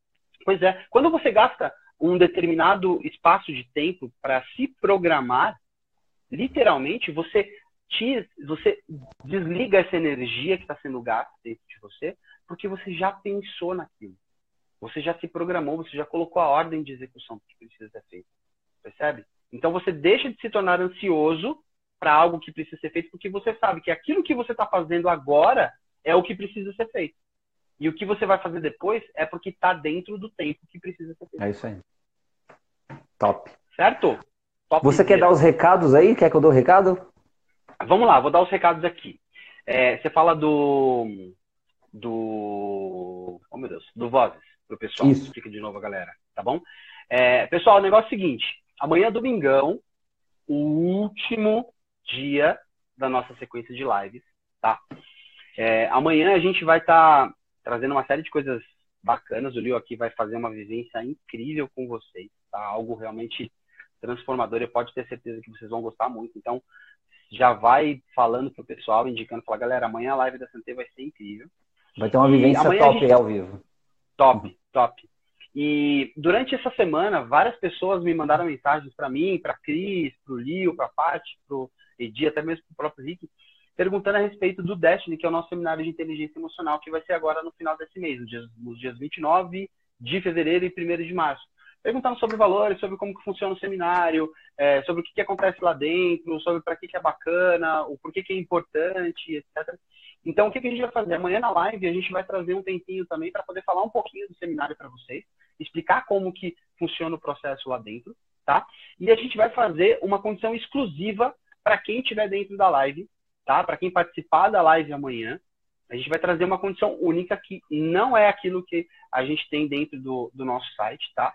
Pois é. Quando você gasta um determinado espaço de tempo para se programar, literalmente você te, você desliga essa energia que está sendo gasta dentro de você, porque você já pensou naquilo. você já se programou, você já colocou a ordem de execução que precisa ser feito. Percebe? Então você deixa de se tornar ansioso para algo que precisa ser feito, porque você sabe que aquilo que você está fazendo agora é o que precisa ser feito. E o que você vai fazer depois é porque está dentro do tempo que precisa ser feito. É isso aí. Top. Certo? Top você quer dar os recados aí? Quer que eu dou o recado? Vamos lá, vou dar os recados aqui. É, você fala do. Do. Oh, meu Deus. Do Vozes, pro pessoal. Isso. Explica de novo, galera. Tá bom? É, pessoal, o negócio é o seguinte. Amanhã, domingão, o último dia da nossa sequência de lives, tá? É, amanhã a gente vai estar tá trazendo uma série de coisas bacanas. O Leo aqui vai fazer uma vivência incrível com vocês, tá? Algo realmente transformador e pode ter certeza que vocês vão gostar muito. Então, já vai falando pro pessoal, indicando, fala, galera, amanhã a live da Santé vai ser incrível. Vai ter uma vivência top gente... ao vivo. Top, top. E durante essa semana, várias pessoas me mandaram mensagens para mim, para Cris, para o Lio, para a Paty, para o Edi, até mesmo para o próprio Rick, perguntando a respeito do Destiny, que é o nosso seminário de inteligência emocional, que vai ser agora no final desse mês, nos dias, nos dias 29 de fevereiro e 1 de março perguntando sobre valores, sobre como que funciona o seminário, é, sobre o que, que, acontece lá dentro, sobre para que, que é bacana, o porquê que é importante, etc. Então, o que, que a gente vai fazer? Amanhã na live a gente vai trazer um tempinho também para poder falar um pouquinho do seminário para vocês, explicar como que funciona o processo lá dentro, tá? E a gente vai fazer uma condição exclusiva para quem estiver dentro da live, tá? Para quem participar da live amanhã, a gente vai trazer uma condição única que não é aquilo que a gente tem dentro do, do nosso site, tá?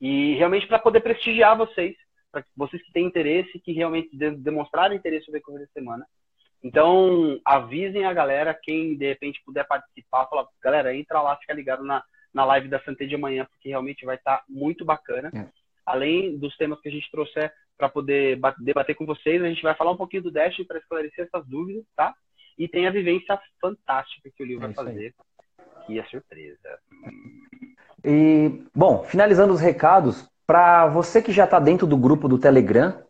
E realmente para poder prestigiar vocês, para vocês que têm interesse, que realmente demonstraram interesse no decorrer da semana. Então, avisem a galera, quem de repente puder participar, fala, galera, entra lá, fica ligado na, na live da Santé de amanhã, porque realmente vai estar tá muito bacana. É. Além dos temas que a gente trouxer para poder debater com vocês, a gente vai falar um pouquinho do Dash para esclarecer essas dúvidas, tá? E tem a vivência fantástica que o Lio é vai fazer, aí. que é surpresa. E, bom, finalizando os recados, para você que já está dentro do grupo do Telegram,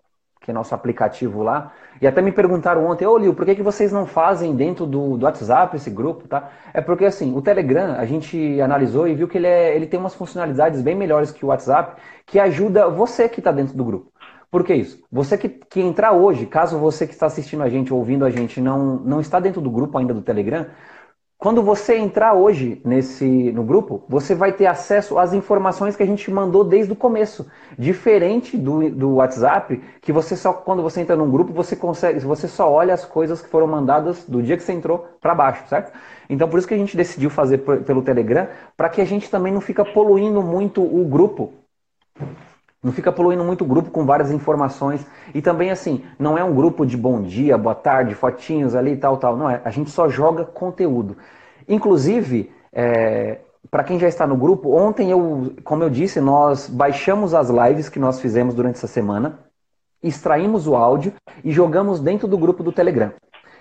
que é nosso aplicativo lá, e até me perguntaram ontem, ô Lio, por que, que vocês não fazem dentro do, do WhatsApp esse grupo, tá? É porque assim, o Telegram a gente analisou e viu que ele, é, ele tem umas funcionalidades bem melhores que o WhatsApp, que ajuda você que está dentro do grupo. Por que isso? Você que, que entrar hoje, caso você que está assistindo a gente, ouvindo a gente, não, não está dentro do grupo ainda do Telegram, quando você entrar hoje nesse no grupo, você vai ter acesso às informações que a gente mandou desde o começo. Diferente do, do WhatsApp, que você só quando você entra num grupo, você consegue, você só olha as coisas que foram mandadas do dia que você entrou para baixo, certo? Então por isso que a gente decidiu fazer pelo Telegram, para que a gente também não fica poluindo muito o grupo não fica poluindo muito o grupo com várias informações. E também, assim, não é um grupo de bom dia, boa tarde, fotinhos ali e tal, tal. Não é. A gente só joga conteúdo. Inclusive, é, para quem já está no grupo, ontem eu, como eu disse, nós baixamos as lives que nós fizemos durante essa semana, extraímos o áudio e jogamos dentro do grupo do Telegram. O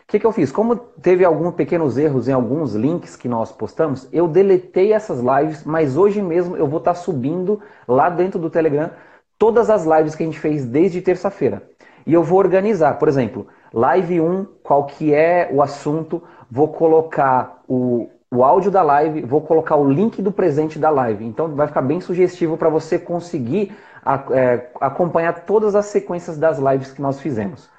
que, que eu fiz? Como teve alguns pequenos erros em alguns links que nós postamos, eu deletei essas lives, mas hoje mesmo eu vou estar tá subindo lá dentro do Telegram todas as lives que a gente fez desde terça-feira. E eu vou organizar, por exemplo, live 1, qual que é o assunto, vou colocar o, o áudio da live, vou colocar o link do presente da live. Então vai ficar bem sugestivo para você conseguir a, é, acompanhar todas as sequências das lives que nós fizemos.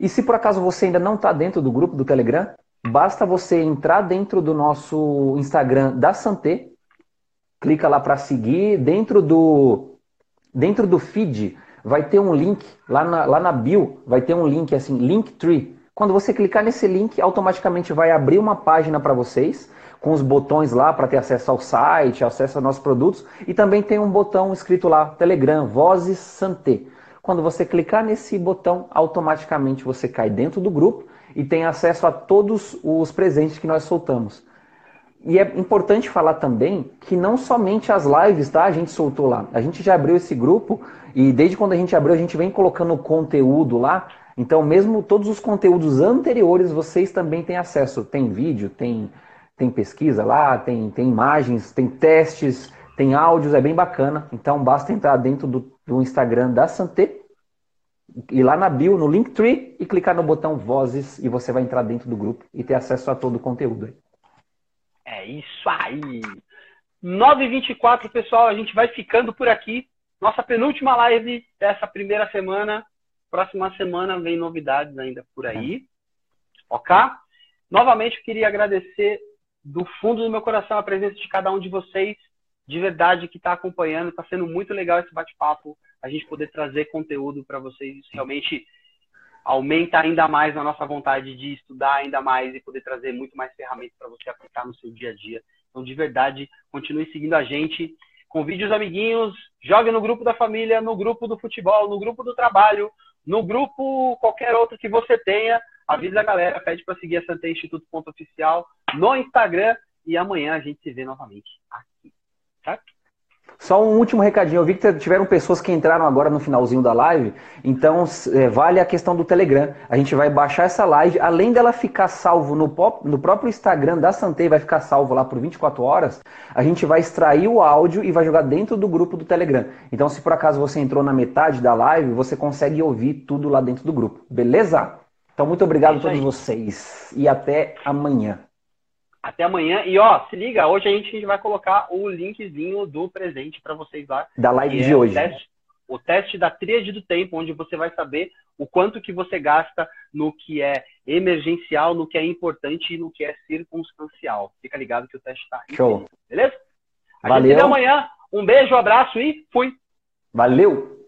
E se por acaso você ainda não está dentro do grupo do Telegram, basta você entrar dentro do nosso Instagram da Santé, clica lá para seguir, dentro do Dentro do feed vai ter um link, lá na, lá na bio vai ter um link assim, Linktree. Quando você clicar nesse link, automaticamente vai abrir uma página para vocês, com os botões lá para ter acesso ao site, acesso aos nossos produtos, e também tem um botão escrito lá, Telegram, Vozes Santé. Quando você clicar nesse botão, automaticamente você cai dentro do grupo e tem acesso a todos os presentes que nós soltamos. E é importante falar também que não somente as lives, tá? A gente soltou lá. A gente já abriu esse grupo e desde quando a gente abriu, a gente vem colocando conteúdo lá. Então, mesmo todos os conteúdos anteriores, vocês também têm acesso. Tem vídeo, tem, tem pesquisa lá, tem, tem imagens, tem testes, tem áudios, é bem bacana. Então, basta entrar dentro do, do Instagram da Santé, ir lá na bio, no Linktree e clicar no botão Vozes e você vai entrar dentro do grupo e ter acesso a todo o conteúdo aí. É isso aí! 9h24, pessoal, a gente vai ficando por aqui. Nossa penúltima live dessa primeira semana. Próxima semana vem novidades ainda por aí. Ok? Novamente, eu queria agradecer do fundo do meu coração a presença de cada um de vocês, de verdade, que está acompanhando. Está sendo muito legal esse bate-papo, a gente poder trazer conteúdo para vocês. Realmente aumenta ainda mais a nossa vontade de estudar ainda mais e poder trazer muito mais ferramentas para você aplicar no seu dia a dia. Então, de verdade, continue seguindo a gente. Convide os amiguinhos, jogue no grupo da família, no grupo do futebol, no grupo do trabalho, no grupo qualquer outro que você tenha. Avisa a galera, pede para seguir a Santé Instituto Ponto Oficial no Instagram e amanhã a gente se vê novamente aqui. Certo? Só um último recadinho. Eu vi que tiveram pessoas que entraram agora no finalzinho da live. Então, é, vale a questão do Telegram. A gente vai baixar essa live. Além dela ficar salvo no, no próprio Instagram da Santei, vai ficar salvo lá por 24 horas. A gente vai extrair o áudio e vai jogar dentro do grupo do Telegram. Então, se por acaso você entrou na metade da live, você consegue ouvir tudo lá dentro do grupo. Beleza? Então, muito obrigado a todos vocês. E até amanhã. Até amanhã. E ó, se liga, hoje a gente vai colocar o linkzinho do presente para vocês lá. Da live de é hoje. O teste, o teste da tríade do tempo, onde você vai saber o quanto que você gasta no que é emergencial, no que é importante e no que é circunstancial. Fica ligado que o teste está aí. Show. Beleza? A Valeu. gente se vê amanhã. Um beijo, um abraço e fui. Valeu!